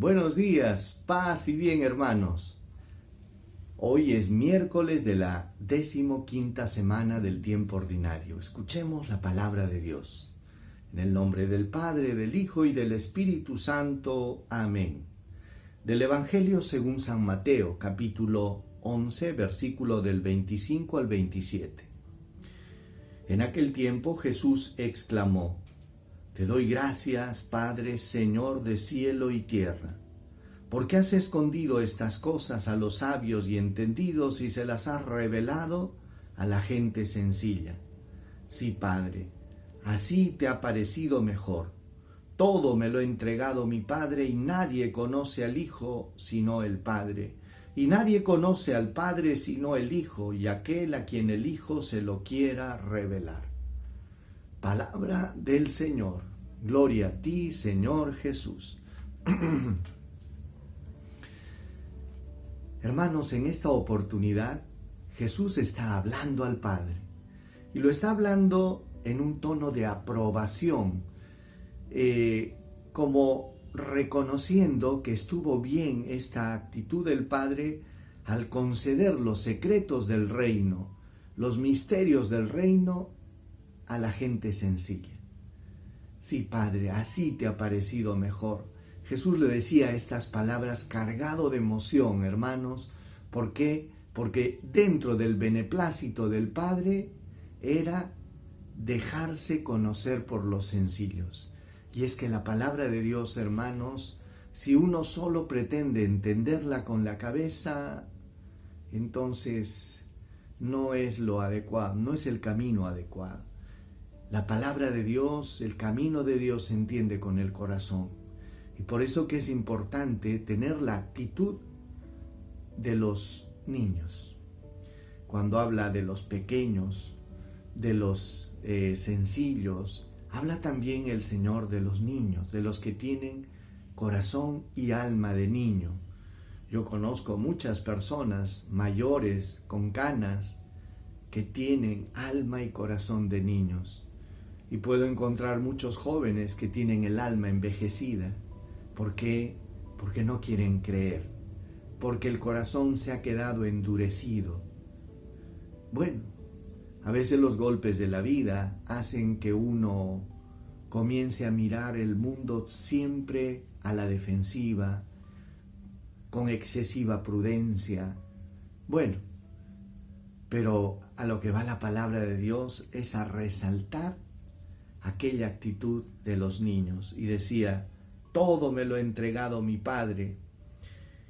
Buenos días, paz y bien hermanos. Hoy es miércoles de la decimoquinta semana del tiempo ordinario. Escuchemos la palabra de Dios. En el nombre del Padre, del Hijo y del Espíritu Santo. Amén. Del Evangelio según San Mateo, capítulo 11, versículo del 25 al 27. En aquel tiempo Jesús exclamó, te doy gracias, Padre, Señor de cielo y tierra, porque has escondido estas cosas a los sabios y entendidos y se las has revelado a la gente sencilla. Sí, Padre, así te ha parecido mejor. Todo me lo ha entregado mi Padre y nadie conoce al Hijo sino el Padre. Y nadie conoce al Padre sino el Hijo y aquel a quien el Hijo se lo quiera revelar. Palabra del Señor. Gloria a ti, Señor Jesús. Hermanos, en esta oportunidad Jesús está hablando al Padre y lo está hablando en un tono de aprobación, eh, como reconociendo que estuvo bien esta actitud del Padre al conceder los secretos del reino, los misterios del reino a la gente sencilla. Sí, Padre, así te ha parecido mejor. Jesús le decía estas palabras cargado de emoción, hermanos. ¿Por qué? Porque dentro del beneplácito del Padre era dejarse conocer por los sencillos. Y es que la palabra de Dios, hermanos, si uno solo pretende entenderla con la cabeza, entonces no es lo adecuado, no es el camino adecuado. La palabra de Dios, el camino de Dios se entiende con el corazón. Y por eso que es importante tener la actitud de los niños. Cuando habla de los pequeños, de los eh, sencillos, habla también el Señor de los niños, de los que tienen corazón y alma de niño. Yo conozco muchas personas mayores con canas que tienen alma y corazón de niños. Y puedo encontrar muchos jóvenes que tienen el alma envejecida. ¿Por qué? Porque no quieren creer. Porque el corazón se ha quedado endurecido. Bueno, a veces los golpes de la vida hacen que uno comience a mirar el mundo siempre a la defensiva, con excesiva prudencia. Bueno, pero a lo que va la palabra de Dios es a resaltar aquella actitud de los niños y decía, todo me lo ha entregado mi Padre,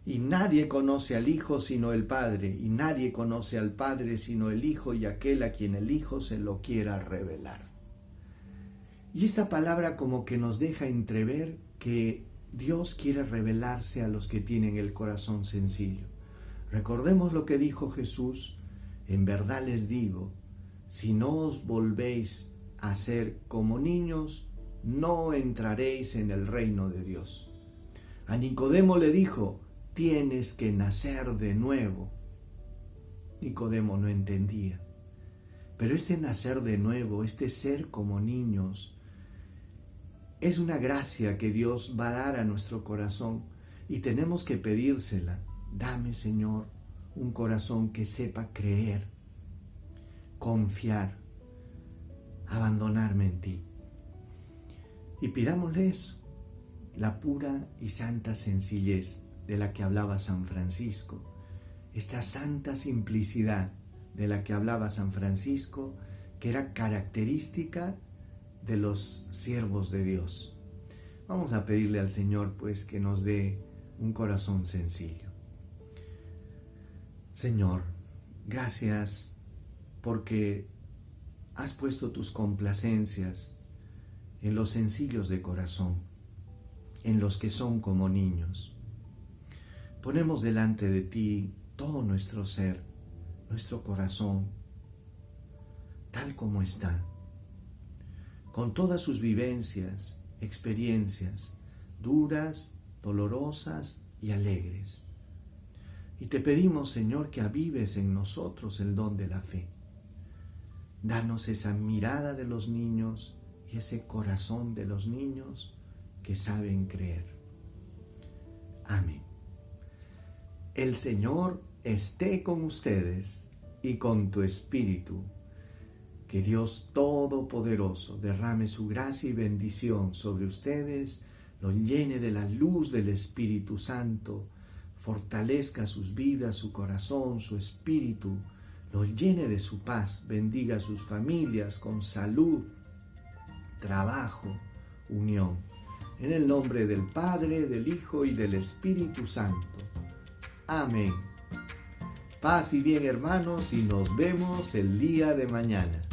y nadie conoce al Hijo sino el Padre, y nadie conoce al Padre sino el Hijo y aquel a quien el Hijo se lo quiera revelar. Y esta palabra como que nos deja entrever que Dios quiere revelarse a los que tienen el corazón sencillo. Recordemos lo que dijo Jesús, en verdad les digo, si no os volvéis a ser como niños, no entraréis en el reino de Dios. A Nicodemo le dijo, tienes que nacer de nuevo. Nicodemo no entendía. Pero este nacer de nuevo, este ser como niños, es una gracia que Dios va a dar a nuestro corazón y tenemos que pedírsela. Dame, Señor, un corazón que sepa creer, confiar, abandonarme en ti. Y pidámosle eso, la pura y santa sencillez de la que hablaba San Francisco, esta santa simplicidad de la que hablaba San Francisco, que era característica de los siervos de Dios. Vamos a pedirle al Señor pues que nos dé un corazón sencillo. Señor, gracias porque has puesto tus complacencias en los sencillos de corazón, en los que son como niños. Ponemos delante de ti todo nuestro ser, nuestro corazón, tal como está, con todas sus vivencias, experiencias, duras, dolorosas y alegres. Y te pedimos, Señor, que avives en nosotros el don de la fe Danos esa mirada de los niños y ese corazón de los niños que saben creer. El Señor esté con ustedes y con tu espíritu. Que Dios Todopoderoso derrame su gracia y bendición sobre ustedes, lo llene de la luz del Espíritu Santo, fortalezca sus vidas, su corazón, su espíritu, lo llene de su paz, bendiga a sus familias con salud, trabajo, unión. En el nombre del Padre, del Hijo y del Espíritu Santo. Amén. Paz y bien hermanos y nos vemos el día de mañana.